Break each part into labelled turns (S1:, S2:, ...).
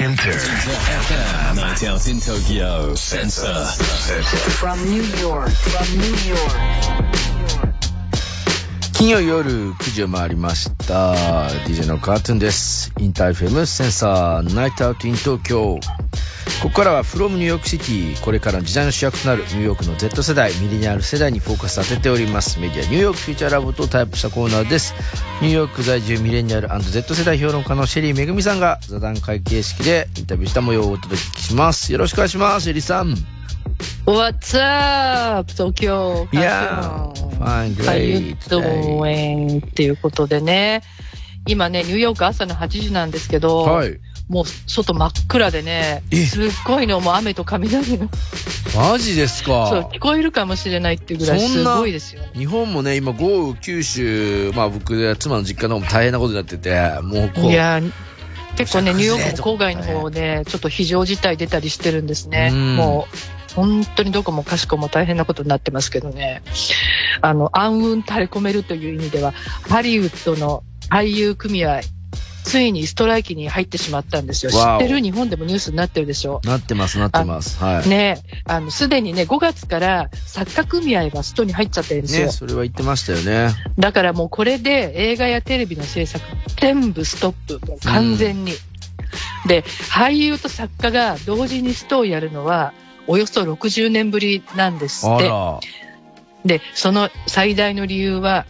S1: Inter
S2: FM. Night out in Tokyo. Sensor.
S3: From New York, from New York.
S4: 金曜夜9時を回りました。DJ のカートゥーンです。 InterFM sensor night out in Tokyo。ここからは from New York City、これからの時代の主役となるニューヨークの Z 世代、ミレニアル世代にフォーカス当てております。メディア New York Future Lab とタイアップしたコーナーです。ニューヨーク在住ミレニアル &Z 世代評論家のシェリーめぐみさんが座談会形式でインタビューした模様をお届けします。よろしくお願いします、シェリーさん。
S5: What's up, 東京。
S4: いやー、fine,
S5: How
S4: great.
S5: doing? っていうことでね、今ね、ニューヨーク朝の8時なんですけど、
S4: はい。
S5: もう外真っ暗でね
S4: え、
S5: すっごいの、もう雨と雷の、
S4: マジです
S5: そう
S4: か。
S5: 聞こえるかもしれないっていうぐらいすごいですよ。
S4: 日本もね、今豪雨、九州、まあ僕、妻の実家の方も大変なことになってて、もうこう、
S5: いやー結構ね、ニューヨーク郊外の方で、ちょっと非常事態出たりしてるんですね。
S4: うん
S5: もう、本当にどこもかしこも大変なことになってますけどね。あの、暗雲垂れ込めるという意味では、ハリウッドの俳優組合、ついにストライキに入ってしまったんですよ。知ってる日本でもニュースになってるでしょ。
S4: なってます、なってます。はい。
S5: ねあの、すでにね、5月から作家組合がストに入っちゃってるんですよ。
S4: ね、それは言ってましたよね。
S5: だからもうこれで映画やテレビの制作全部ストップ、もう完全に。で、俳優と作家が同時にストをやるのは、およそ60年ぶりなんですって。で、その最大の理由は、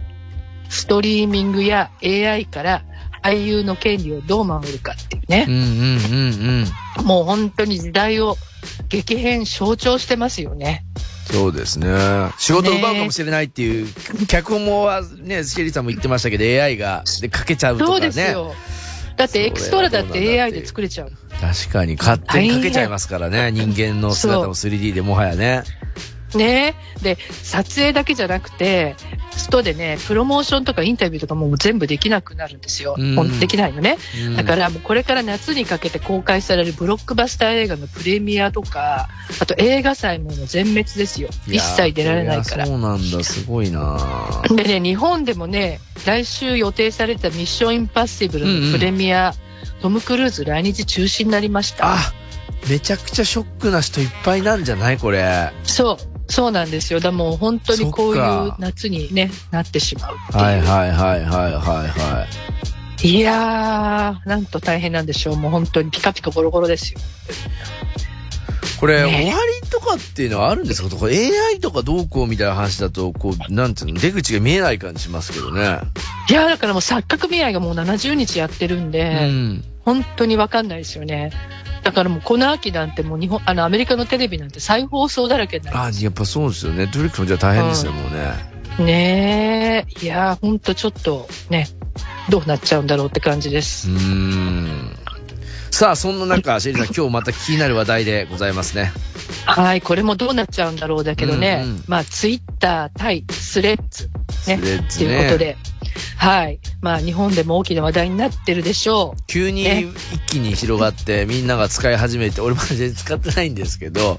S5: ストリーミングや AI から俳優の権利をどう守るかっていうね
S4: うん。うんうんうん。
S5: もう本当に時代を激変象徴してますよね。
S4: そうですね。仕事を奪うかもしれないっていう、脚本もはね、シェリーさんも言ってましたけど、AI が、で、かけちゃうとか
S5: そう
S4: ね。
S5: ですよ。だってエクストラだって AI で作れちゃう。
S4: 確かに、勝手にかけちゃいますからね。人間の姿も 3D でもはやね。
S5: ねで、撮影だけじゃなくて、ストでね、プロモーションとかインタビューとかもう全部できなくなるんですよ。できないのね。
S4: うん
S5: だからもうこれから夏にかけて公開されるブロックバスター映画のプレミアとか、あと映画祭ももう全滅ですよ。一切出られないから
S4: や。そうなんだ、すごいな
S5: でね、日本でもね、来週予定されたミッションインパッシブルのプレミア、トム・クルーズ来日中止になりました。
S4: あ、めちゃくちゃショックな人いっぱいなんじゃないこれ。
S5: そう、そうなんですよ。だもう本当にこういう夏にね、なってしまうう。
S4: はいはいはいはいはいはい。
S5: いやー、なんと大変なんでしょう。もう本当にピカピカボロボロですよ。
S4: これ、
S5: ね
S4: 終わりとかっていうのはあるんですか？これ AI とかどうこうみたいな話だと、こう、なんていうの、出口が見えない感じしますけどね。
S5: いやー、だからもう作家組合がもう70日やってるん
S4: う
S5: で、
S4: ん。
S5: 本当にわかんないですよね。だからもうこの秋なんてもう日本、あのアメリカのテレビなんて再放送だらけになり
S4: あ、やっぱそうですよね。トリックもじゃあ大変ですよ、もうね。
S5: ねえ、いやー、ほんとちょっとね、どうなっちゃうんだろうって感じで
S4: う
S5: す。
S4: ーん。さあ、そんな中、シェリーさん、今日また気になる話題でございますね。
S5: はい、これもどうなっちゃうんだろうだけどね、
S4: うんうん
S5: まあ、ツイッター対スレッズ、ね、
S4: スレッズね
S5: っていうことで、はい、まあ、日本でも大きな話題になってるでしょ
S4: 急に
S5: ね
S4: 一気に広がって、みんなが使い始めて、俺まだ全然使ってないんですけど、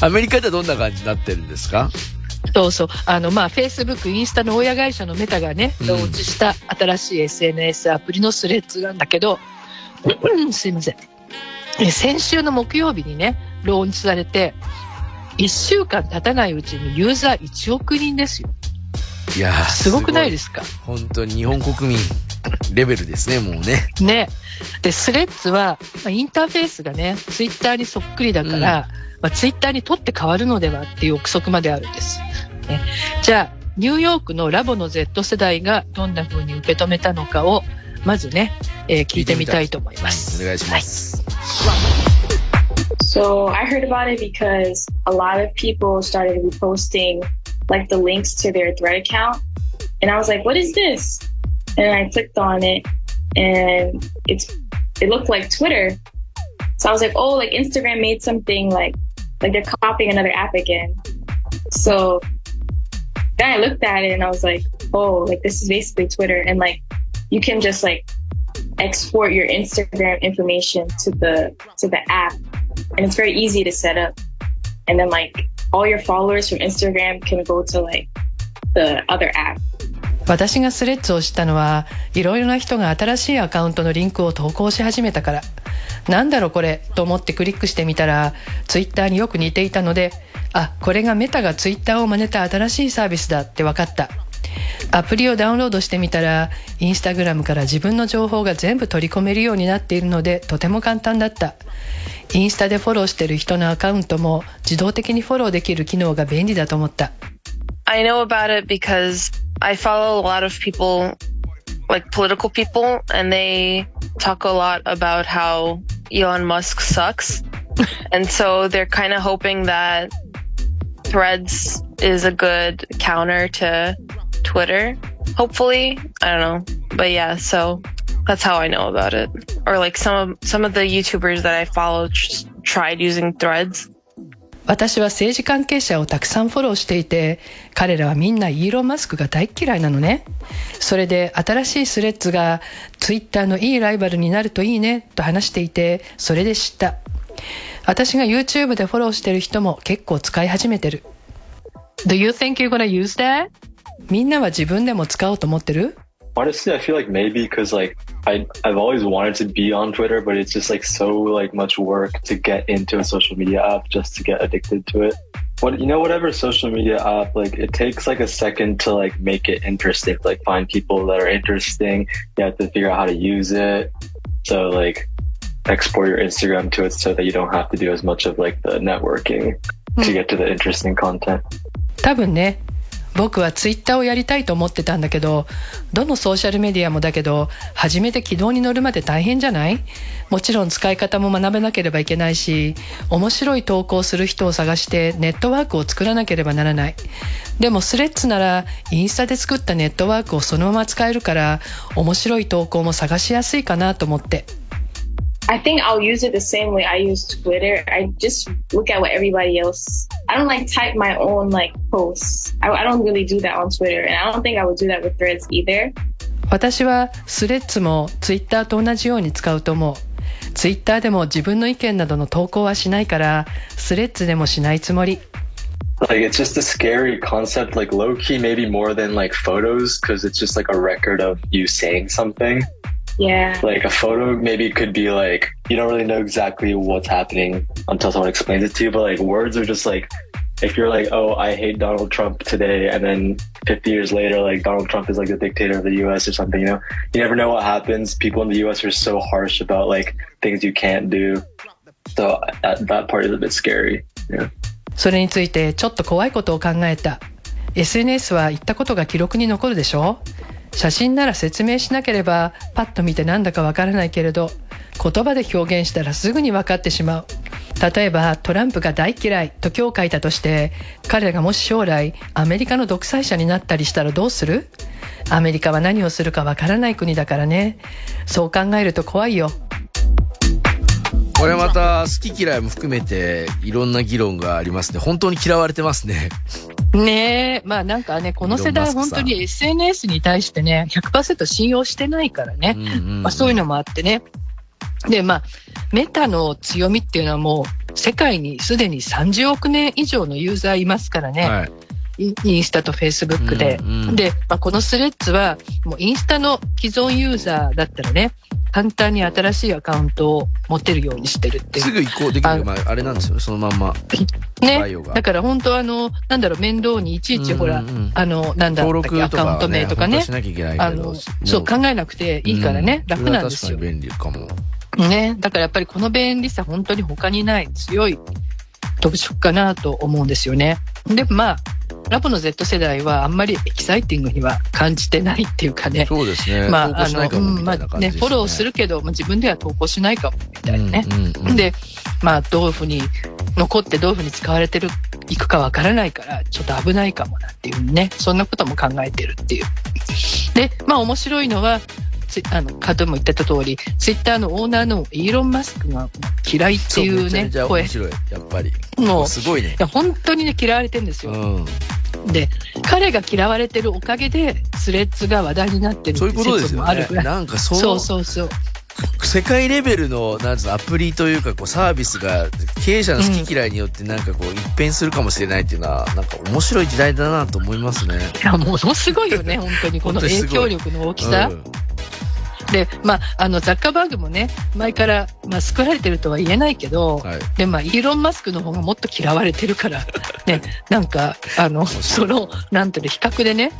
S4: アメリカではどんな感じになってるんですか？
S5: う。そうそう。あの、まあ、Facebook、インスタの親会社のメタがね、
S4: うん
S5: ローンチした新しい SNS アプリのスレッズなんだけど、うんすいません。え先週の木曜日にね、ローンチされて、1週間経たないうちにユーザー1億人ですよ。
S4: いやー
S5: すごくないですすか
S4: 本当に日本国民レベルですね、もうね。
S5: ね。で、スレッズは、まあ、インターフェースがね、ツイッターにそっくりだから、まあ、ツイッターにとって変わるのではっていう憶測まであるんです。ね、じゃあ、ニューヨークのラボの Z 世代がどんな風に受け止めたのかを、まずね、えー聞いてみたいと思います。
S4: お願いします。
S6: So I heard about it because a lot of people started reposting like the links to their thread account. And I was like, what is this? And I clicked on it and it's, it looked like Twitter. So I was like, oh, like Instagram made something like, like they're copying another app again. So then I looked at it and I was like, oh, like this is basically Twitter. And like, you can just like export your Instagram information to the, to the app and it's very easy to set up. And then like all your followers from Instagram can go to like the other app.
S5: 私がスレッズを知ったのはいろいろな人が新しいアカウントのリンクを投稿し始めたからなんだろうこれと思ってクリックしてみたらツイッターによく似ていたのであこれがメタがツイッターを真似た新しいサービスだって分かったアプリをダウンロードしてみたらインスタグラムから自分の情報が全部取り込めるようになっているのでとても簡単だったインスタでフォローしてる人のアカウントも自動的にフォローできる機能が便利だと思った
S1: I know about it because I follow a lot of people, like political people, and they talk a lot about how Elon Musk sucks. and so they're kind of hoping that Threads is a good counter to Twitter. Hopefully, I don't know. But yeah, so that's how I know about it. Or like some of some of the YouTubers that I follow tr- tried using Threads.
S5: 私は政治関係者をたくさんフォローしていて彼らはみんなイーロン・マスクが大嫌いなのねそれで新しいスレッズがツイッターのいいライバルになるといいねと話していてそれで知った私が YouTube でフォローしてる人も結構使い始めてる Do you think you're gonna use that? みんなは自分でも使おうと思ってる
S7: Honestly, I feel like maybe because like I I've always wanted to be on Twitter, but it's just like so like much work to get into a social media app just to get addicted to it. What you know, whatever social media app, like it takes like a second to like make it interesting. Like find people that are interesting. You have to figure out how to use it. So like export your Instagram to it so that you don't have to do as much of like the networking to get to the interesting content.
S5: 多分ね 僕はツイッターをやりたいと思ってたんだけどどのソーシャルメディアもだけど初めて軌道に乗るまで大変じゃない？もちろん使い方も学べなければいけないし面白い投稿する人を探してネットワークを作らなければならない。でもスレッズならインスタで作ったネットワークをそのまま使えるから面白い投稿も探しやすいかなと思って。
S6: I think I'll use it the same way I use Twitter. I just look at what everybody else. I don't like type my own like posts. I, I don't really do that on Twitter, and I don't think I would do that with Threads either.
S5: 私はスレッズもツイッターと同じように使うと思うツイッターでも自分の意見などの投稿はしないからスレッズでもしないつもり
S7: Like it's just a scary concept, like low key, maybe more than like photos, because it's just like a record of you saying something.
S6: Yeah.
S7: Like a photo maybe could be like you don't really know exactly what's happening until someone explains it to you, but like words are just like if you're like, oh, I hate Donald Trump today, and then 50 years later, like Donald Trump is like the dictator of the U.S. or something, you know, you never know what happens. People in the U.S. are so harsh about like things you can't do, so that, that part is a bit scary. Yeah.
S5: それについてちょっと怖いことを考えた SNS は言ったことが記録に残るでしょ 写真なら説明しなければパッと見てなんだかわからないけれど言葉で表現したらすぐに分かってしまう例えばトランプが大嫌いと今日書いたとして彼がもし将来アメリカの独裁者になったりしたらどうする？アメリカは何をするかわからない国だからねそう考えると怖いよ
S4: これまた好き嫌いも含めていろんな議論がありますね。本当に嫌われてますね。
S5: ねえ、まあなんかね、この世代本当に SNS に対してね、100%信用してないからね。
S4: うんうんうん
S5: まあそういうのもあってね。で、まあ、メタの強みっていうのはもう、世界にすでに30億年以上のユーザーいますからね。
S4: はい。
S5: イインスタとフェイスブックで。
S4: うんうん
S5: で、まあ、このスレッズは、もうインスタの既存ユーザーだったらね、簡単に新しいアカウントを持てるようにしてるっていう。
S4: すぐ移行でき
S5: あ
S4: る、まあ、あれなんですよね、そのまんま。
S5: ねだから本当はあの、なんだろう、面倒にいちいちほら、
S4: うんうんうん
S5: あの、なんだったっけ、
S4: 登録とか、ね、
S5: アカウント名とかね。あの、そう考えなくていいからね、
S4: うん
S5: 楽なんですよ
S4: 便利かも。
S5: ね。だからやっぱりこの便利さ本当に他にない強い特色かなと思うんですよね。で、まあ、ラボの Z 世代はあんまりエキサイティングには感じてないっていうかね。
S4: そうですね。
S5: まあ、あの、うんまあね、フォローするけど、まあ自分では投稿しないかも、みたいなね。
S4: うんうんうん
S5: で、まあ、どういうふうに、残ってどういうふうに使われてる、いくかわからないから、ちょっと危ないかもなっていうね、そんなことも考えてるっていう。で、まあ面白いのは、あの、カードも言ってた通り、ツイッターのオーナーのイーロン・マスクが嫌いっていうね
S4: そめちゃめちゃ、
S5: 声。い
S4: 面白い。やっぱり。
S5: もう
S4: すごいね。
S5: や、本当にね、嫌われてるんです
S4: う
S5: よ。
S4: ん。
S5: で、彼が嫌われてるおかげで、スレッズが話題になってる
S4: そういうこと
S5: もあるぐ。らい。
S4: なんかその、
S5: そうそうそう。
S4: 世界レベルの、なんつうの、アプリというか、こう、サービスが、経営者の好き嫌いによって、なんかこう、一変するかもしれないっていうのは、なんか面白い時代だなと思いますね。
S5: いや、ものすごいよね、本当に、この影響力の大きさ。
S4: うん
S5: で、まあ、あの、ザッカーバーグもね、前から、まあ、救われてるとは言えないけど、
S4: はい。
S5: で、まあ、イーロン・マスクの方がもっと嫌われてるから、ね、なんか、あの、その、なんていうの、比較でね、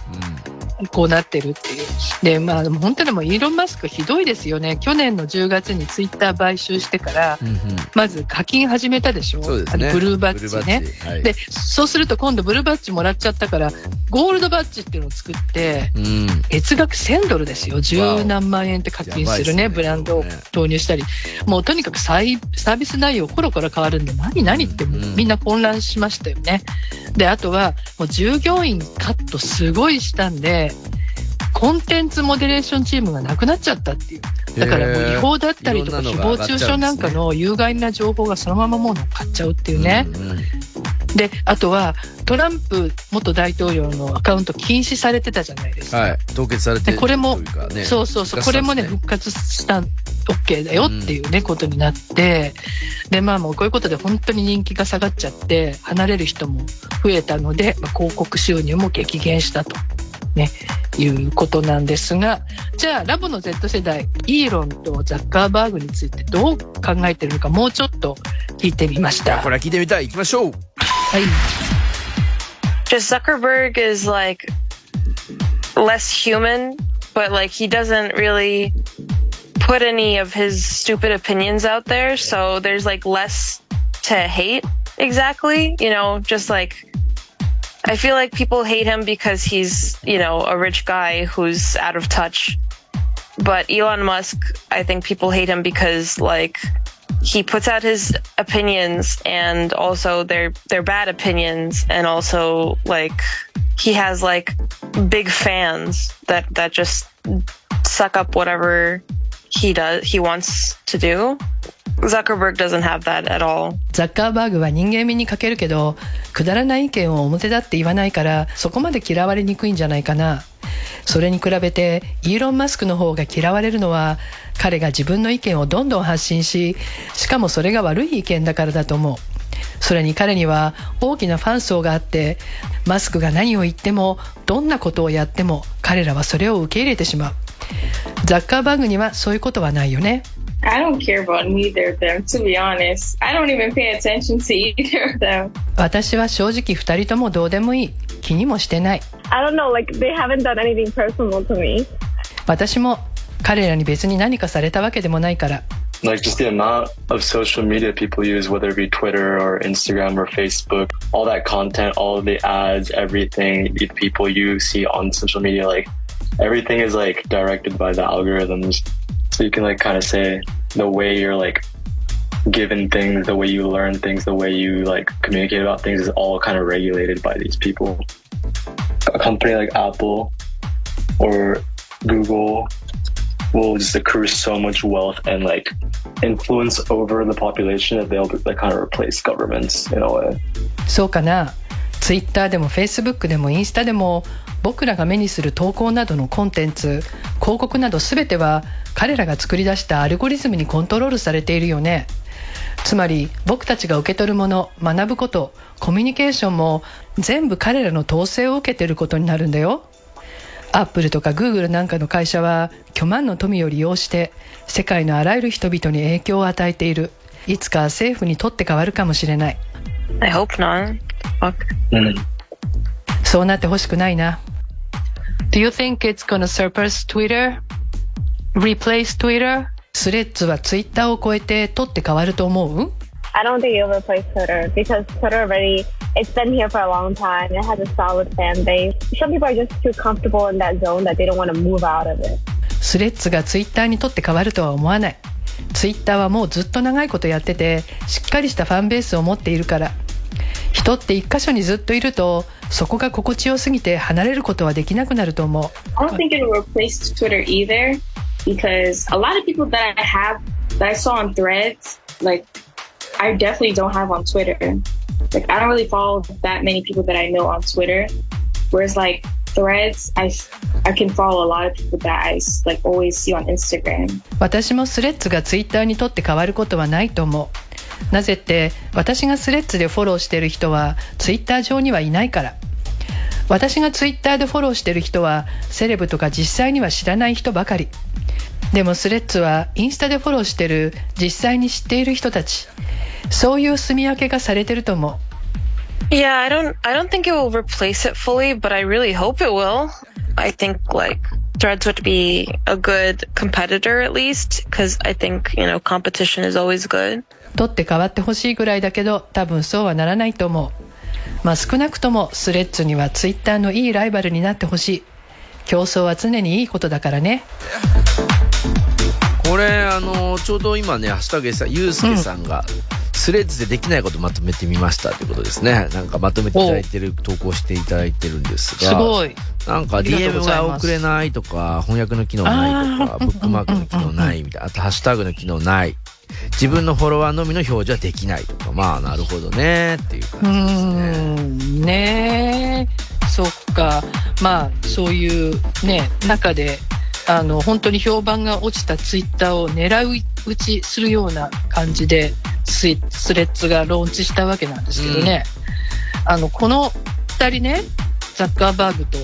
S5: こうなってるっていう。で、まあ、でも本当にもうイーロン・マスクひどいですよね。去年の10月にツイッター買収してから、
S4: うんうん
S5: まず課金始めたでしょ？
S4: そう。
S5: あのブルーバッジね
S4: はい
S5: で、そうすると今度ブルーバッジもらっちゃったから、ゴールドバッジっていうのを作って、
S4: うん。
S5: 月額1000ドルですよ。十何万円って課金するね、
S4: ね
S5: ブランドを導入したり。もうとにかくサービス内容コロコロ変わるんで、何何ってみんな混乱しましたよね。で、あとは、もう従業員カットすごいしたんで、コンテンツモデレーションチームがなくなっちゃったっていう。だからもう違法だったりとか、誹謗中傷なんかの有害な情報がそのままもう乗っかっちゃうっていうね。
S4: うんうん
S5: で、あとは、トランプ元大統領のアカウント禁止されてたじゃないですか。
S4: はい。凍結されて
S5: でこれもそうそうそう、これもね、復活した、OK だよっていうね、ことになって、で、まあもうこういうことで本当に人気が下がっちゃって、離れる人も増えたので、まあ、広告収入も激減したと。ね、いうことなんですが、じゃあ、ラボの Z 世代、イーロンとザッカーバーグについてどう考えてるのか、もうちょっと聞いてみました。
S4: これは聞いてみたい。行きましょう。
S5: はい。
S1: Just Zuckerberg is like less human, but like he doesn't really put any of his stupid opinions out there, so there's like less to hate exactly, you know, just like I feel like people hate him because he's, you know, a rich guy who's out of touch. But Elon Musk, I think people hate him because like he puts out his opinions and also they're they're bad opinions and also like he has like big fans that that just suck up whatever he does he wants to do. Zuckerberg doesn't have that at all.
S5: ザッカーバーグは人間味に欠けるけど、くだらない意見を表立って言わないから、そこまで嫌われにくいんじゃないかな。それに比べて、イーロン・マスクの方が嫌われるのは、彼が自分の意見をどんどん発信し、しかもそれが悪い意見だからだと思う。それに彼には大きなファン層があって、マスクが何を言っても、どんなことをやっても、彼らはそれを受け入れてしまう。ザッカーバーグにはそういうことはないよね。
S6: I don't care about neither of them, to be honest. I don't even pay attention to either of them.
S5: 私は正直二人ともどうでもいい。気にもしてない。
S8: I don't know, like they haven't done anything personal to me.
S5: 私も彼らに別に何かされたわけでもないから。
S7: like just the amount of social media people use, whether it be Twitter or Instagram or Facebook, all that content, all of the ads, everything the people you see on social media, like everything is like directed by the algorithms. So you can like kind of say the way you're like given things, the way you learn things, the way you like communicate about things is all kind of regulated by these people. A company like Apple or Google will just accrue so much wealth and like influence over the population that they'll like kind of replace governments in a way.
S5: そうかな。 ツイッターでもフェイスブックでもインスタでも僕らが目にする投稿などのコンテンツ、広告など全ては彼らが作り出したアルゴリズムにコントロールされているよね。つまり僕たちが受け取るもの、学ぶこと、コミュニケーションも全部彼らの統制を受けていることになるんだよ。アップルとかグーグルなんかの会社は巨万の富を利用して世界のあらゆる人々に影響を与えている。いつか政府にとって変わるかもしれない。
S1: I hope not. Fuck.
S5: そうなってほしくないな。Do you think it's gonna surpass Twitter? Replace Twitter? スレッズはツイッターを超えて取って変わると思う
S8: I don't think it'll replace Twitter because Twitter already it's been here for a long time. It has a solid fan base. Some people are just too comfortable in that zone that they don't want to move out of it.
S5: スレッズがツイッターにとって変わるとは思わない。ツイッターはもうずっと長いことやってて、しっかりしたファンベースを持っているから。人って一箇所にずっといると、そこが心地よすぎて離れることはできなくなると思う。
S6: I don't think it'll replace Twitter either because a lot of people that I have that I saw on threads, like I definitely don't have on Twitter. Like I don't really follow that many people that I know on Twitter. Whereas like threads, I, I can follow a lot of people that I like always see on Instagram.
S5: 私もスレッズがツイッターにとって変わることはないと思うなぜって私がスレッズでフォローしてる人はツイッター上にはいないから。私がツイッターでフォローしてる人はセレブとか実際には知らない人ばかり。でもスレッズはインスタでフォローしてる実際に知っている人たち。そういう住み分けがされてると思う。
S1: Yeah, I don't I don't think it will replace it fully, but I really hope it will. I think like Threads would be a good competitor at least because I think, you know, competition is always good.
S5: 取って変わってほしいぐらいだけど多分そうはならないと思うまあ少なくともスレッズにはツイッターのいいライバルになってほしい競争は常にいいことだからね
S4: これ、あの、ちょうど今ね、ハッシュタグでさ、ゆうすけさんが、スレッズでできないことまとめてみましたということですね。なんかまとめていただいてる、投稿していただいてるんですが。
S5: すごい
S4: なんか DM が送れないとか、翻訳の機能ないとか、ブックマークの機能ないみたいな、あとハッシュタグの機能ない。自分のフォロワーのみの表示はできないとか、まあなるほどねっていう
S5: う
S4: 感じですね。
S5: ーんねえそっかまあそういうね中であの本当に評判が落ちたツイッターを狙い撃ちするような感じでスレッズがローンチしたわけなんですけどね、あのこの2人ねザッカーバーグと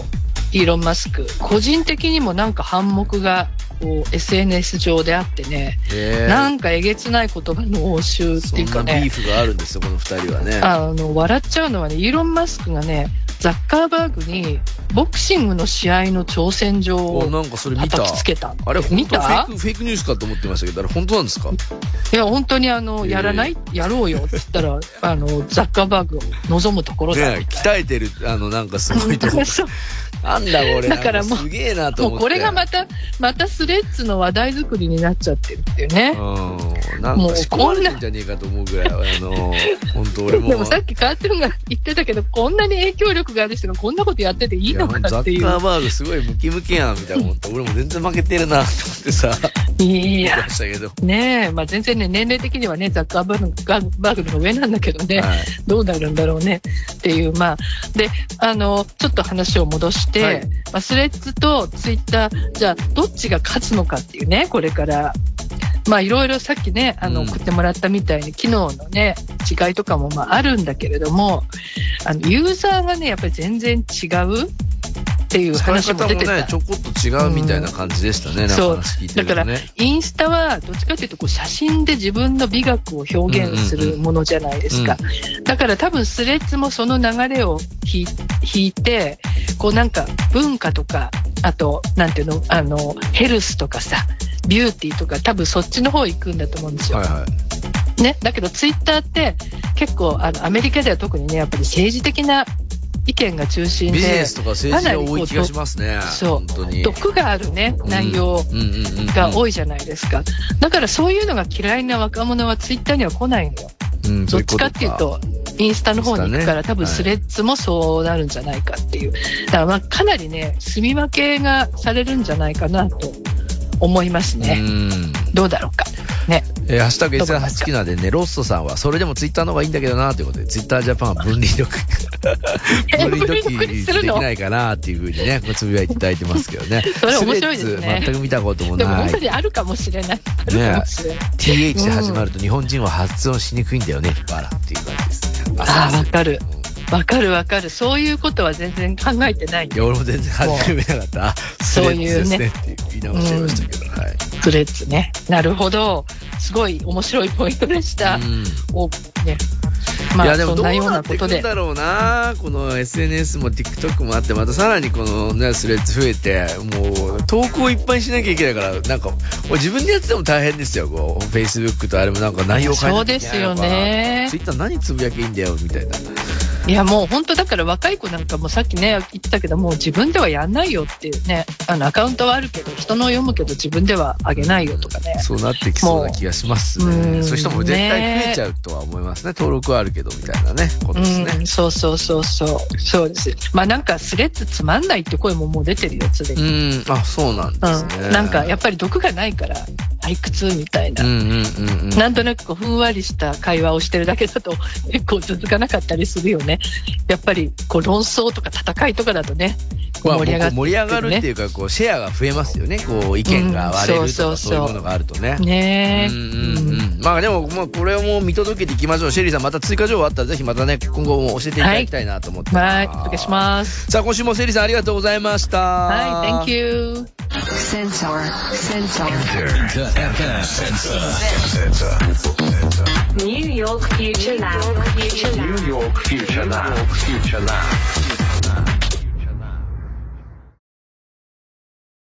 S5: イーロン・マスク個人的にもなんか反目がこう SNS 上であってね、
S4: え。ー
S5: なんかえげつないことが濃集っていうかね。
S4: ビーフがあるんですよ、この二人はね。
S5: あの、笑っちゃうのはね、イーロン・マスクがね、ザッカーバーグに、ボクシングの試合の挑戦状
S4: お
S5: を
S4: なんかそれ見た。
S5: 叩きつけた。
S4: あれ、本
S5: 見た？
S4: 当フェイク、フェイクニュースかと思ってましたけど、あれ本当なんですか？
S5: いや、本当にあの、
S4: え。ー
S5: やらない？やろうよって言ったら、あの、ザッカーバーグを望むところだ。
S4: ね鍛えてる、あの、なんかすごいとこ
S5: な。
S4: んだこれ。
S5: だからもう
S4: すげえなと思って。
S5: もうこれがまた、またスレッズの話題作りになっちゃってるっていうね。
S4: うん。なんか仕込まれてんじゃねえかと思うぐらい、あの、本当俺も。
S5: でもさっきカートゥーンが言ってたけど、こんなに影響力がある人がこんなことやってていいのかなっていう。
S4: ザッカーバーグすごいムキムキやんみたいな思って、俺も全然負けてるなと思ってさ、
S5: い
S4: 言
S5: や
S4: ましたけど。
S5: ねえ、まあ、全然ね、年齢的にはね、ザッカーバーグがバーグの方が上なんだけどね、
S4: はい
S5: どうなるんだろうねっていう、まあ、で、あの、ちょっと話を戻して、
S4: はい
S5: まあ、スレッズとツイッター、じゃあ、どっちが勝つのかっていうね、これから。まあ、いろいろさっきね、あの、
S4: うん
S5: 送ってもらったみたいに、機能のね、違いとかもまああるんだけれども、あの、ユーザーがね、やっぱり全然違うっていう話も出てた。
S4: ね、ちょこっと違うみたいな感じでしたね、なんか
S5: そう
S4: 話聞いて
S5: だからインスタはどっちかというとこう写真で自分の美学を表現するものじゃないですか。だから多分スレッズもその流れを引い引いて、こうなんか文化とか、あと、なんていうの、あの、ヘルスとかさ、ビューティーとか多分そっちの方行くんだと思うんですよ。
S4: はいはい。
S5: ね。だけどツイッターって結構あのアメリカでは特にね、やっぱり政治的な意見が中心で。
S4: ビジネスとか政治が多い気がしますね。
S5: そう
S4: 本当に。
S5: 毒があるね、内容が多いじゃないですか。だからそういうのが嫌いな若者はツイッターには来ないのよ。
S4: うん
S5: どっちかっていうと、インスタの方に行くから、多分スレッズもそうなるんじゃないかっていう。だからまあかなりね、住み分けがされるんじゃないかなと思いますね。
S4: うん。
S5: どうだろうか。ね。
S4: えーハッシュタグ
S5: どこですか
S4: S8 好きなんでね、ロッソさんは、それでもツイッターの方がいいんだけどな、ということで、ツイッタージャパンは分離読。分離
S5: 分離
S4: 読
S5: 読にするの
S4: できないかな、っていうふうにね、ごつぶやいていただいてますけどね。
S5: それ面白いですね
S4: 全く見たこともない
S5: でも本当。にあるかもしれない。あるかもしれない。
S4: TH で始まると日本人は発音しにくいんだよね、バラっていう感じですね。
S5: ああ、わかる
S4: うん。
S5: わかるわかる。そういうことは全然考えてない
S4: い。や、俺も全然初めなかった。
S5: そういうね
S4: って言い直しちゃいましたけど、はい。
S5: スレッズね。なるほど。すごい面白いポイントでした。
S4: うん
S5: おね。まあ、
S4: いやでもどう
S5: そんなよう
S4: なっていく
S5: なことで。
S4: んだろうなこの SNS も TikTok もあってまたさらにこのねスレッズ増えてもう投稿いっぱいしなきゃいけないからなんか俺自分でやってても大変ですよこう Facebook とあれもなんか内容変えなきゃいけないのか
S5: そうですよね
S4: Twitter 何つぶやきゃいいんだよみたいない
S5: やもう本当だから若い子なんかもさっきね言ってたけどもう自分ではやんないよっていうねあのアカウントはあるけど人の読むけど自分ではあげないよとかね。
S4: そうなってきそうな気がしますね。
S5: うん
S4: そういう人も絶対増えちゃうとは思いますね。登録はあるけどみたいなねことですね。
S5: うん、そうそうそうそう。そうです。まあなんかスレッズつまんないって声ももう出てるよすで
S4: う
S5: に、
S4: ん。あそうなんですね。
S5: うん、なんかやっぱり毒がないから退屈みたいな。
S4: うんうんうんうん。
S5: なんとなくこうふんわりした会話をしてるだけだと 結構続かなかったりするよね。やっぱりこう論争とか戦いとかだとね、
S4: まあ、
S5: 盛り上がって
S4: 盛り上がるっていうか、こう、シェアが増えますよね。こう、意見が割れるとか、
S5: うんそうそうそう
S4: そういうものがあるとね。
S5: ねえ。
S4: うんうんうん。まあでも、もうこれをもう見届けていきましょう。シェリーさん、また追加情報あったら、ぜひまたね、今後も教えていただきたいなと思ってます。
S5: はい、お願いします。
S4: さあ、今週もシェリーさんありがとうございました。
S5: はい、Thank you.
S3: Sensor.
S2: Sensor.
S3: New York Future Lab. Future Lab.
S2: New York Future Lab. Future Lab.